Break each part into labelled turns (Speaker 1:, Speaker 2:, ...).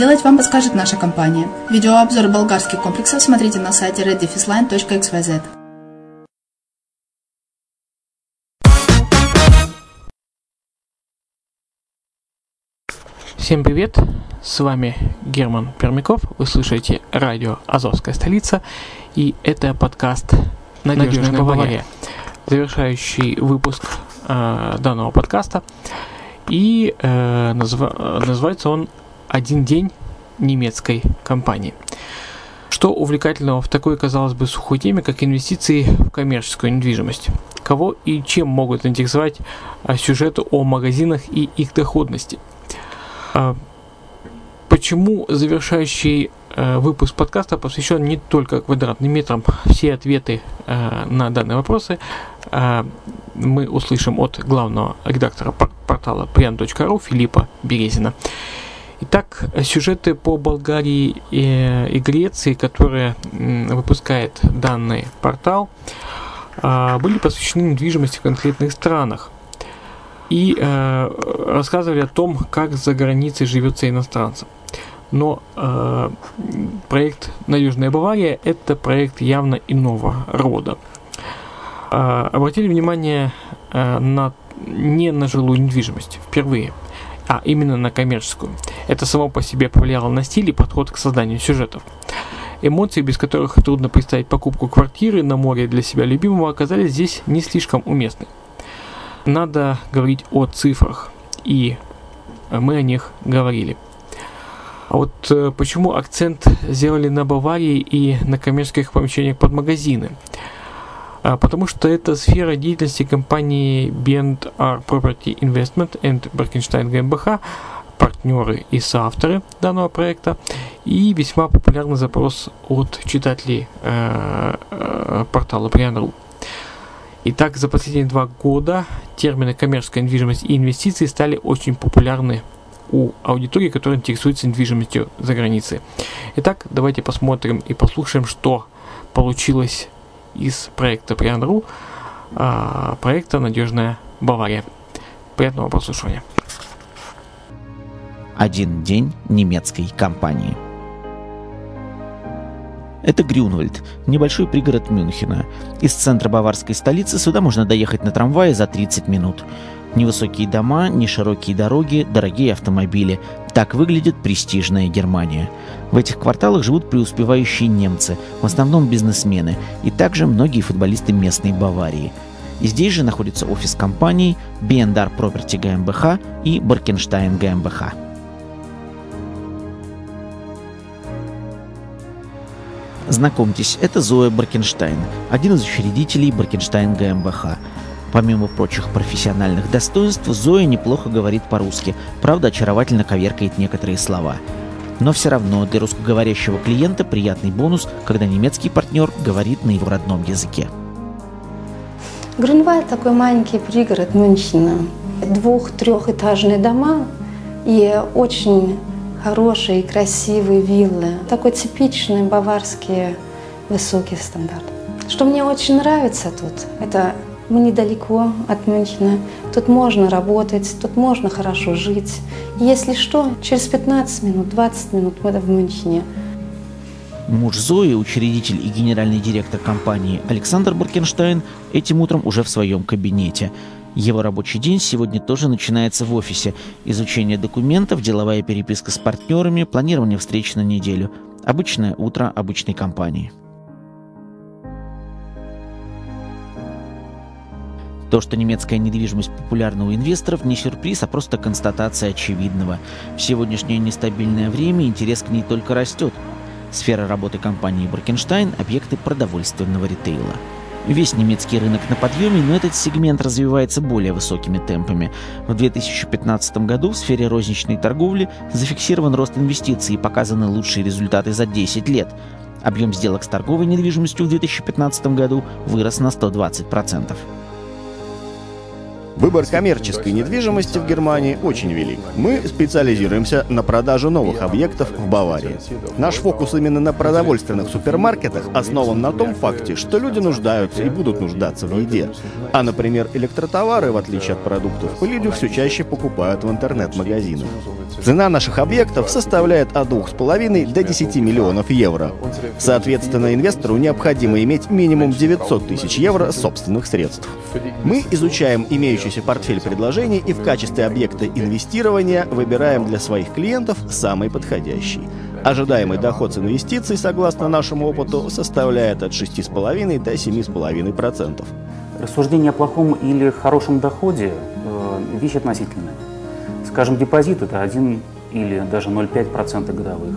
Speaker 1: вам подскажет наша компания. Видеообзор болгарских комплексов смотрите на сайте reddefisline.xyz.
Speaker 2: Всем привет! С вами Герман Пермяков. Вы слушаете радио «Азовская столица» и это подкаст «Надежная, Надежная Бавария», завершающий выпуск
Speaker 3: э, данного подкаста. И э, назва- называется он «Один день немецкой компании». Что увлекательного в такой, казалось бы, сухой теме, как инвестиции в коммерческую недвижимость? Кого и чем могут интересовать а, сюжеты о магазинах и их доходности? А, почему завершающий а, выпуск подкаста посвящен не только квадратным метрам? Все ответы на данные вопросы мы услышим от главного редактора портала prian.ru Филиппа Березина. Итак, сюжеты по Болгарии и, Греции, которые выпускает данный портал, а, были посвящены недвижимости в конкретных странах и э, рассказывали о том, как за границей живется иностранцам. Но э, проект «Надежная Бавария» – это проект явно иного рода. Э, обратили внимание на не на жилую недвижимость впервые – а именно на коммерческую. Это само по себе повлияло на стиль и подход к созданию сюжетов. Эмоции, без которых трудно представить покупку квартиры на море для себя любимого, оказались здесь не слишком уместны. Надо говорить о цифрах, и мы о них говорили. А вот э, почему акцент сделали на Баварии и на коммерческих помещениях под магазины? А, потому что это сфера деятельности компании B&R Property Investment and Berkenstein GmbH, партнеры и соавторы данного проекта, и весьма популярный запрос от читателей э, э, портала Prian.ru. Итак, за последние два года термины коммерческая недвижимость и инвестиции стали очень популярны у аудитории, которая интересуется недвижимостью за границей. Итак, давайте посмотрим и послушаем, что получилось из проекта Prian.ru, а, проекта «Надежная Бавария». Приятного прослушивания.
Speaker 4: Один день немецкой компании. Это Грюнвальд, небольшой пригород Мюнхена. Из центра баварской столицы сюда можно доехать на трамвае за 30 минут. Невысокие дома, неширокие дороги, дорогие автомобили. Так выглядит престижная Германия. В этих кварталах живут преуспевающие немцы, в основном бизнесмены, и также многие футболисты местной Баварии. И здесь же находится офис компаний B&R Property GmbH и Баркенштайн GmbH. Знакомьтесь, это Зоя Баркенштайн, один из учредителей Баркенштайн GmbH – Помимо прочих профессиональных достоинств, Зоя неплохо говорит по-русски, правда очаровательно коверкает некоторые слова. Но все равно для русскоговорящего клиента приятный бонус, когда немецкий партнер говорит на его родном языке.
Speaker 5: Грюнвальд такой маленький пригород Мюнхена. Двух-трехэтажные дома и очень хорошие и красивые виллы. Такой типичный баварский высокий стандарт. Что мне очень нравится тут, это мы недалеко от Мюнхена. Тут можно работать, тут можно хорошо жить. если что, через 15 минут, 20 минут мы в Мюнхене.
Speaker 4: Муж Зои, учредитель и генеральный директор компании Александр Буркенштайн, этим утром уже в своем кабинете. Его рабочий день сегодня тоже начинается в офисе. Изучение документов, деловая переписка с партнерами, планирование встреч на неделю. Обычное утро обычной компании. То, что немецкая недвижимость популярна у инвесторов, не сюрприз, а просто констатация очевидного. В сегодняшнее нестабильное время интерес к ней только растет. Сфера работы компании Баркенштайн – объекты продовольственного ритейла. Весь немецкий рынок на подъеме, но этот сегмент развивается более высокими темпами. В 2015 году в сфере розничной торговли зафиксирован рост инвестиций и показаны лучшие результаты за 10 лет. Объем сделок с торговой недвижимостью в 2015 году вырос на 120%.
Speaker 6: Выбор коммерческой недвижимости в Германии очень велик. Мы специализируемся на продаже новых объектов в Баварии. Наш фокус именно на продовольственных супермаркетах основан на том факте, что люди нуждаются и будут нуждаться в еде. А, например, электротовары, в отличие от продуктов, люди все чаще покупают в интернет-магазинах. Цена наших объектов составляет от 2,5 до 10 миллионов евро. Соответственно, инвестору необходимо иметь минимум 900 тысяч евро собственных средств. Мы изучаем имеющиеся имеющийся портфель предложений и в качестве объекта инвестирования выбираем для своих клиентов самый подходящий. Ожидаемый доход с инвестиций, согласно нашему опыту, составляет от 6,5 до 7,5%.
Speaker 7: Рассуждение о плохом или хорошем доходе э, – вещь относительная. Скажем, депозит – это 1 или даже 0,5% годовых.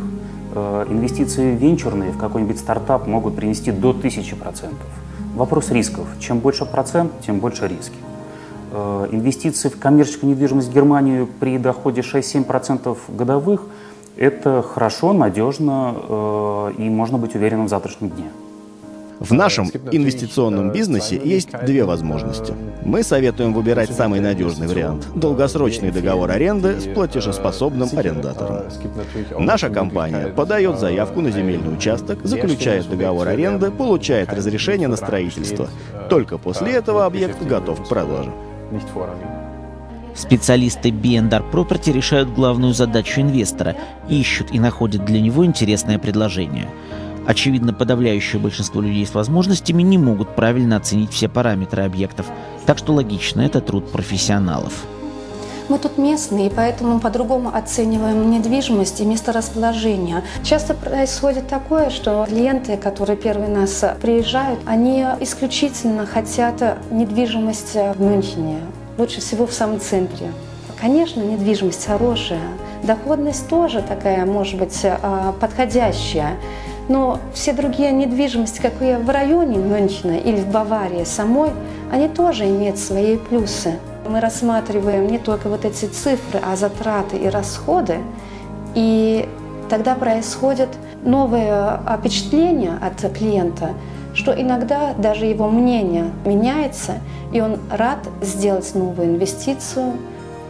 Speaker 7: Э, инвестиции венчурные в какой-нибудь стартап могут принести до 1000%. Вопрос рисков. Чем больше процент, тем больше риски. Э, инвестиции в коммерческую недвижимость в Германию при доходе 6-7% годовых – это хорошо, надежно э, и можно быть уверенным в завтрашнем дне.
Speaker 8: В нашем инвестиционном бизнесе есть две возможности. Мы советуем выбирать самый надежный вариант – долгосрочный договор аренды с платежеспособным арендатором. Наша компания подает заявку на земельный участок, заключает договор аренды, получает разрешение на строительство. Только после этого объект готов к продаже.
Speaker 4: Специалисты B&R Property решают главную задачу инвестора, ищут и находят для него интересное предложение – Очевидно, подавляющее большинство людей с возможностями не могут правильно оценить все параметры объектов, так что логично, это труд профессионалов.
Speaker 5: Мы тут местные, поэтому по-другому оцениваем недвижимость и месторасположение. Часто происходит такое, что клиенты, которые первые нас приезжают, они исключительно хотят недвижимость в Мюнхене, лучше всего в самом центре. Конечно, недвижимость хорошая, доходность тоже такая, может быть, а, подходящая. Но все другие недвижимости, как и в районе Мюнхена или в Баварии самой, они тоже имеют свои плюсы. Мы рассматриваем не только вот эти цифры, а затраты и расходы. И тогда происходит новое впечатление от клиента, что иногда даже его мнение меняется, и он рад сделать новую инвестицию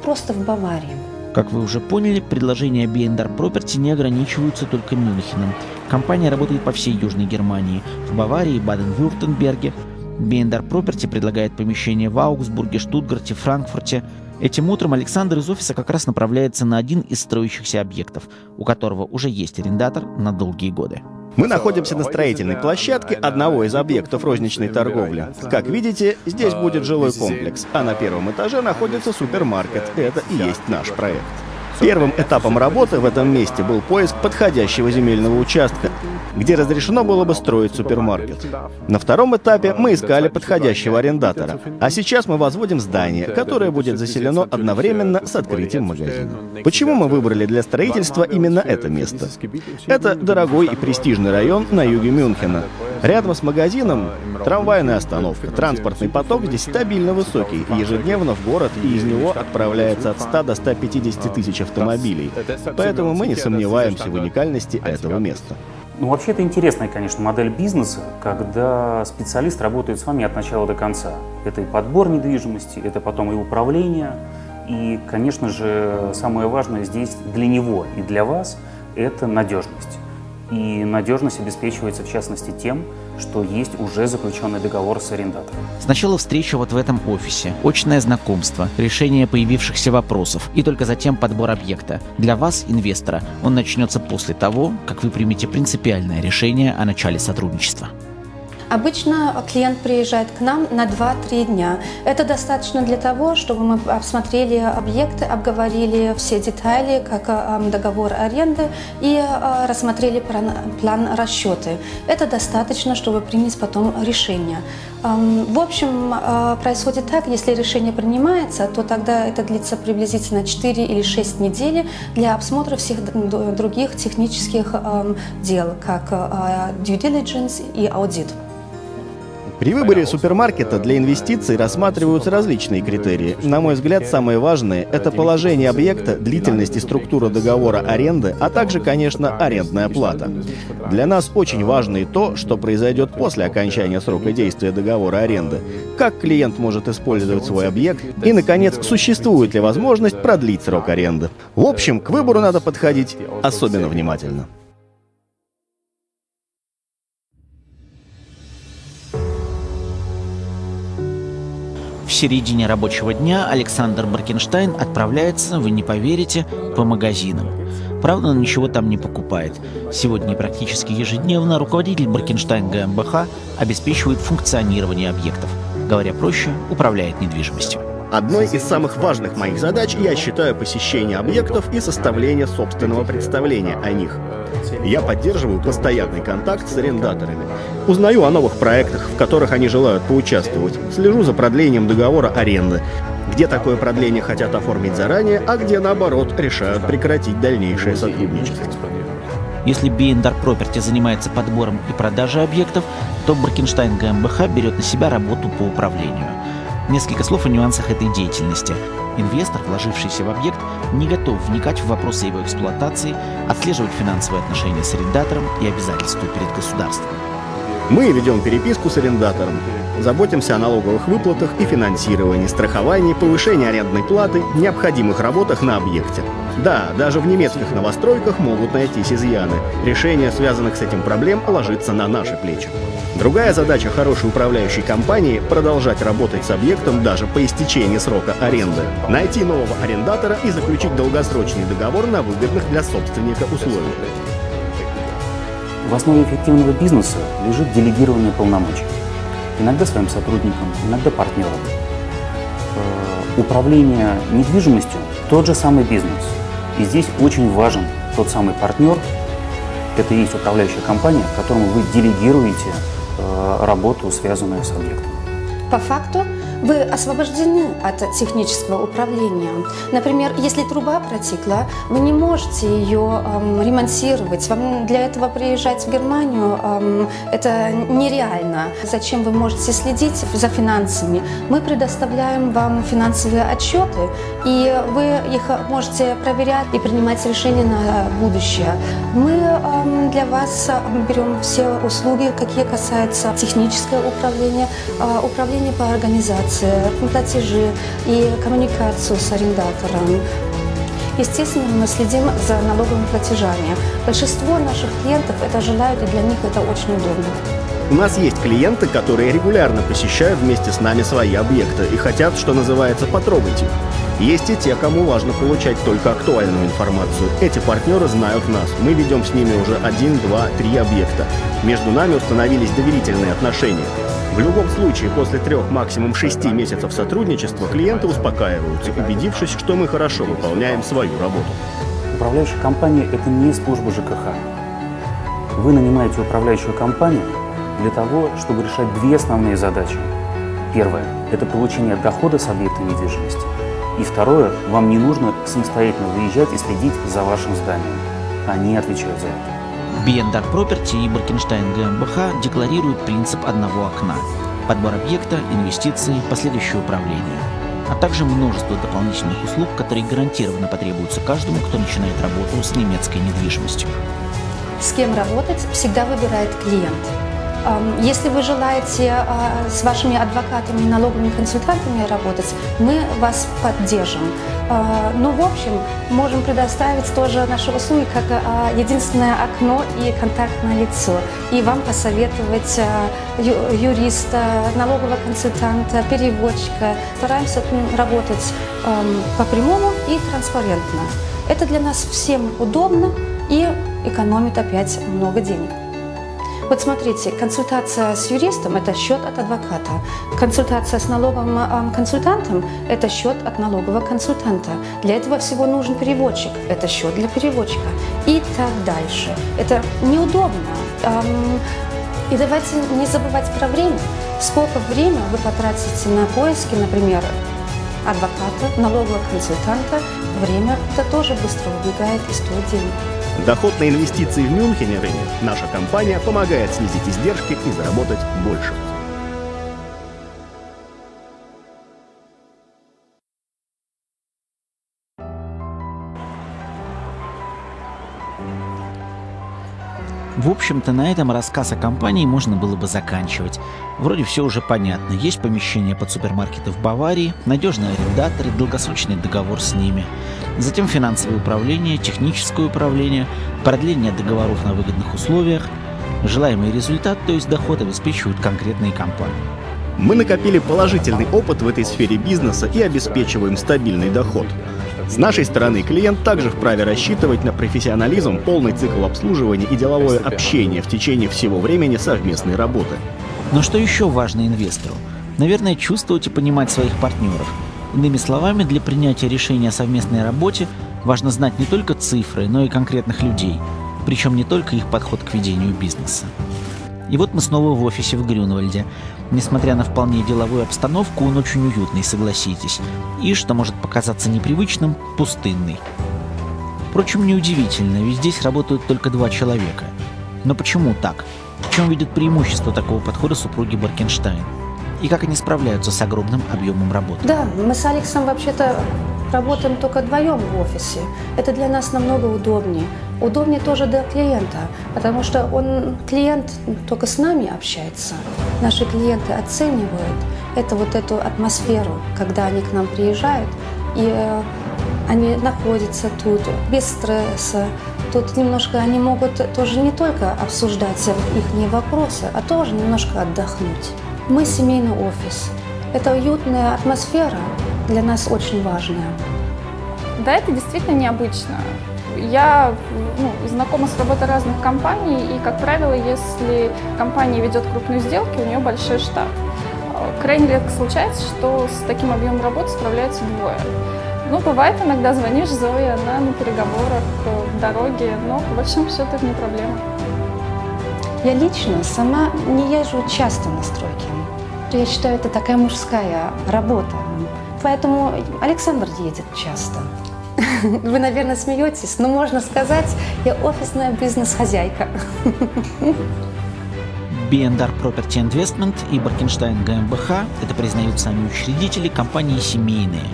Speaker 5: просто в Баварии.
Speaker 4: Как вы уже поняли, предложения B&R Property не ограничиваются только Мюнхеном. Компания работает по всей Южной Германии, в Баварии, Баден-Вюртемберге. B&R Property предлагает помещения в Аугсбурге, Штутгарте, Франкфурте. Этим утром Александр из офиса как раз направляется на один из строящихся объектов, у которого уже есть арендатор на долгие годы.
Speaker 8: Мы находимся на строительной площадке одного из объектов розничной торговли. Как видите, здесь будет жилой комплекс, а на первом этаже находится супермаркет. Это и есть наш проект. Первым этапом работы в этом месте был поиск подходящего земельного участка, где разрешено было бы строить супермаркет. На втором этапе мы искали подходящего арендатора. А сейчас мы возводим здание, которое будет заселено одновременно с открытием магазина. Почему мы выбрали для строительства именно это место? Это дорогой и престижный район на юге Мюнхена. Рядом с магазином трамвайная остановка. Транспортный поток здесь стабильно высокий. Ежедневно в город и из него отправляется от 100 до 150 тысяч автомобилей. Поэтому мы не сомневаемся в уникальности этого места.
Speaker 7: Ну, вообще, это интересная, конечно, модель бизнеса, когда специалист работает с вами от начала до конца. Это и подбор недвижимости, это потом и управление. И, конечно же, самое важное здесь для него и для вас – это надежность. И надежность обеспечивается, в частности, тем, что есть уже заключенный договор с арендатором.
Speaker 4: Сначала встреча вот в этом офисе, очное знакомство, решение появившихся вопросов и только затем подбор объекта. Для вас, инвестора, он начнется после того, как вы примете принципиальное решение о начале сотрудничества.
Speaker 5: Обычно клиент приезжает к нам на 2-3 дня. Это достаточно для того, чтобы мы обсмотрели объекты, обговорили все детали, как э, договор аренды и э, рассмотрели план, расчеты. Это достаточно, чтобы принять потом решение. В общем, э, происходит так, если решение принимается, то тогда это длится приблизительно 4 или 6 недель для обсмотра всех других технических дел, как due diligence и аудит.
Speaker 8: При выборе супермаркета для инвестиций рассматриваются различные критерии. На мой взгляд, самые важные — это положение объекта, длительность и структура договора аренды, а также, конечно, арендная плата. Для нас очень важно и то, что произойдет после окончания срока действия договора аренды, как клиент может использовать свой объект и, наконец, существует ли возможность продлить срок аренды. В общем, к выбору надо подходить особенно внимательно.
Speaker 4: Середине рабочего дня Александр Баркенштайн отправляется, вы не поверите, по магазинам. Правда, он ничего там не покупает. Сегодня практически ежедневно руководитель Баркенштайн ГМБХ обеспечивает функционирование объектов. Говоря проще, управляет недвижимостью.
Speaker 8: Одной из самых важных моих задач я считаю посещение объектов и составление собственного представления о них. Я поддерживаю постоянный контакт с арендаторами. Узнаю о новых проектах, в которых они желают поучаствовать. Слежу за продлением договора аренды. Где такое продление хотят оформить заранее, а где, наоборот, решают прекратить дальнейшее сотрудничество.
Speaker 4: Если B&R Property занимается подбором и продажей объектов, то Баркенштайн ГМБХ берет на себя работу по управлению. Несколько слов о нюансах этой деятельности. Инвестор, вложившийся в объект, не готов вникать в вопросы его эксплуатации, отслеживать финансовые отношения с арендатором и обязательства перед государством.
Speaker 8: Мы ведем переписку с арендатором, заботимся о налоговых выплатах и финансировании, страховании, повышении арендной платы, необходимых работах на объекте. Да, даже в немецких новостройках могут найтись изъяны. Решение связанных с этим проблем ложится на наши плечи. Другая задача хорошей управляющей компании – продолжать работать с объектом даже по истечении срока аренды. Найти нового арендатора и заключить долгосрочный договор на выгодных для собственника условиях.
Speaker 7: В основе эффективного бизнеса лежит делегирование полномочий. Иногда своим сотрудникам, иногда партнерам. Э, управление недвижимостью – тот же самый бизнес. И здесь очень важен тот самый партнер, это и есть управляющая компания, которому вы делегируете э, работу, связанную с объектом.
Speaker 5: По факту вы освобождены от технического управления. Например, если труба протекла, вы не можете ее эм, ремонтировать. Вам для этого приезжать в Германию эм, это нереально. Зачем вы можете следить за финансами? Мы предоставляем вам финансовые отчеты, и вы их можете проверять и принимать решения на будущее. Мы эм, для вас берем все услуги, какие касаются технического управления, э, управления по организации информация, платежи и коммуникацию с арендатором. Естественно, мы следим за налоговыми платежами. Большинство наших клиентов это желают, и для них это очень удобно.
Speaker 8: У нас есть клиенты, которые регулярно посещают вместе с нами свои объекты и хотят, что называется, потрогать их. Есть и те, кому важно получать только актуальную информацию. Эти партнеры знают нас. Мы ведем с ними уже один, два, три объекта. Между нами установились доверительные отношения. В любом случае, после трех, максимум шести месяцев сотрудничества клиенты успокаиваются, убедившись, что мы хорошо выполняем свою работу.
Speaker 7: Управляющая компания – это не служба ЖКХ. Вы нанимаете управляющую компанию для того, чтобы решать две основные задачи. Первое – это получение дохода с объекта недвижимости. И второе – вам не нужно самостоятельно выезжать и следить за вашим зданием. Они отвечают за это.
Speaker 4: B&R Property и Баркенштайн ГМБХ декларируют принцип одного окна – подбор объекта, инвестиции, последующее управление, а также множество дополнительных услуг, которые гарантированно потребуются каждому, кто начинает работу с немецкой недвижимостью.
Speaker 5: С кем работать всегда выбирает клиент – если вы желаете а, с вашими адвокатами и налоговыми консультантами работать, мы вас поддержим. А, ну, в общем, можем предоставить тоже наши услуги как а, единственное окно и контактное лицо. И вам посоветовать юриста, налогового консультанта, переводчика. Стараемся работать по прямому и транспарентно. Это для нас всем удобно и экономит опять много денег. Вот смотрите, консультация с юристом – это счет от адвоката. Консультация с налоговым консультантом – это счет от налогового консультанта. Для этого всего нужен переводчик – это счет для переводчика. И так дальше. Это неудобно. И давайте не забывать про время. Сколько времени вы потратите на поиски, например, адвоката, налогового консультанта, время это тоже быстро убегает и стоит денег.
Speaker 8: Доход на инвестиции в Мюнхене рынок наша компания помогает снизить издержки и заработать больше.
Speaker 4: В общем-то, на этом рассказ о компании можно было бы заканчивать. Вроде все уже понятно. Есть помещение под супермаркеты в Баварии, надежные арендаторы, долгосрочный договор с ними. Затем финансовое управление, техническое управление, продление договоров на выгодных условиях. Желаемый результат, то есть доход, обеспечивают конкретные компании.
Speaker 8: Мы накопили положительный опыт в этой сфере бизнеса и обеспечиваем стабильный доход. С нашей стороны клиент также вправе рассчитывать на профессионализм, полный цикл обслуживания и деловое общение в течение всего времени совместной работы.
Speaker 4: Но что еще важно инвестору? Наверное, чувствовать и понимать своих партнеров. Иными словами, для принятия решения о совместной работе важно знать не только цифры, но и конкретных людей. Причем не только их подход к ведению бизнеса. И вот мы снова в офисе в Грюнвальде. Несмотря на вполне деловую обстановку, он очень уютный, согласитесь. И, что может показаться непривычным, пустынный. Впрочем, неудивительно, ведь здесь работают только два человека. Но почему так? В чем видят преимущество такого подхода супруги Баркенштайн? И как они справляются с огромным объемом работы?
Speaker 5: Да, мы с Алексом вообще-то работаем только вдвоем в офисе. Это для нас намного удобнее. Удобнее тоже для клиента, потому что он, клиент только с нами общается. Наши клиенты оценивают это вот эту атмосферу, когда они к нам приезжают, и э, они находятся тут без стресса. Тут немножко они могут тоже не только обсуждать их вопросы, а тоже немножко отдохнуть. Мы семейный офис. Это уютная атмосфера для нас очень важная.
Speaker 9: Да, это действительно необычно. Я ну, знакома с работой разных компаний, и, как правило, если компания ведет крупные сделки, у нее большой штат. Крайне редко случается, что с таким объемом работы справляются двое. Ну, бывает, иногда звонишь Зое, она на переговорах, в дороге, но по большому счету это не проблема.
Speaker 5: Я лично сама не езжу часто на стройки. Я считаю, это такая мужская работа. Поэтому Александр едет часто. Вы, наверное, смеетесь, но можно сказать, я офисная бизнес-хозяйка.
Speaker 4: B&R Property Investment и Баркенштайн ГМБХ – это признают сами учредители, компании семейные.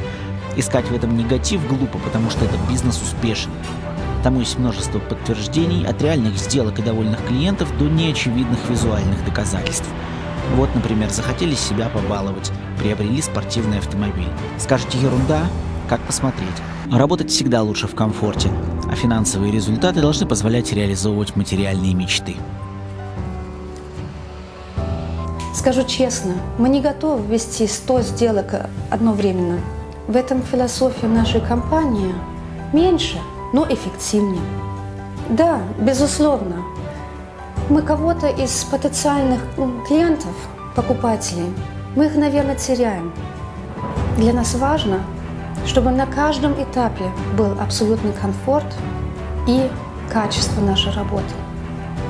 Speaker 4: Искать в этом негатив глупо, потому что этот бизнес успешен. Тому есть множество подтверждений от реальных сделок и довольных клиентов до неочевидных визуальных доказательств. Вот, например, захотели себя побаловать, приобрели спортивный автомобиль. Скажете ерунда? Как посмотреть? Работать всегда лучше в комфорте, а финансовые результаты должны позволять реализовывать материальные мечты.
Speaker 5: Скажу честно, мы не готовы вести 100 сделок одновременно. В этом философия нашей компании меньше, но эффективнее. Да, безусловно, мы кого-то из потенциальных клиентов, покупателей, мы их, наверное, теряем. Для нас важно, чтобы на каждом этапе был абсолютный комфорт и качество нашей работы.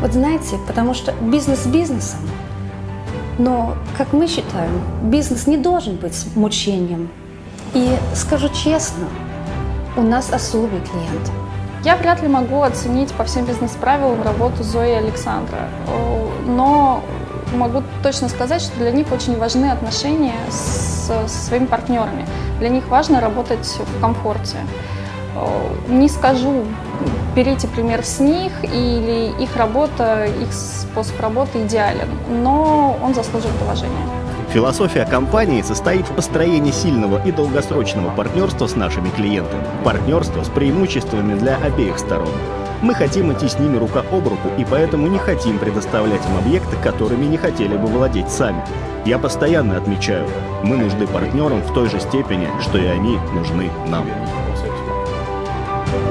Speaker 5: Вот знаете, потому что бизнес бизнесом, но, как мы считаем, бизнес не должен быть мучением. И скажу честно, у нас особый клиент.
Speaker 9: Я вряд ли могу оценить по всем бизнес-правилам работу Зои и Александра, но могу точно сказать, что для них очень важны отношения с, со своими партнерами. Для них важно работать в комфорте. Не скажу, берите пример с них или их работа, их способ работы идеален, но он заслуживает уважения.
Speaker 8: Философия компании состоит в построении сильного и долгосрочного партнерства с нашими клиентами. Партнерство с преимуществами для обеих сторон. Мы хотим идти с ними рука об руку и поэтому не хотим предоставлять им объекты, которыми не хотели бы владеть сами. Я постоянно отмечаю, мы нужны партнерам в той же степени, что и они нужны нам.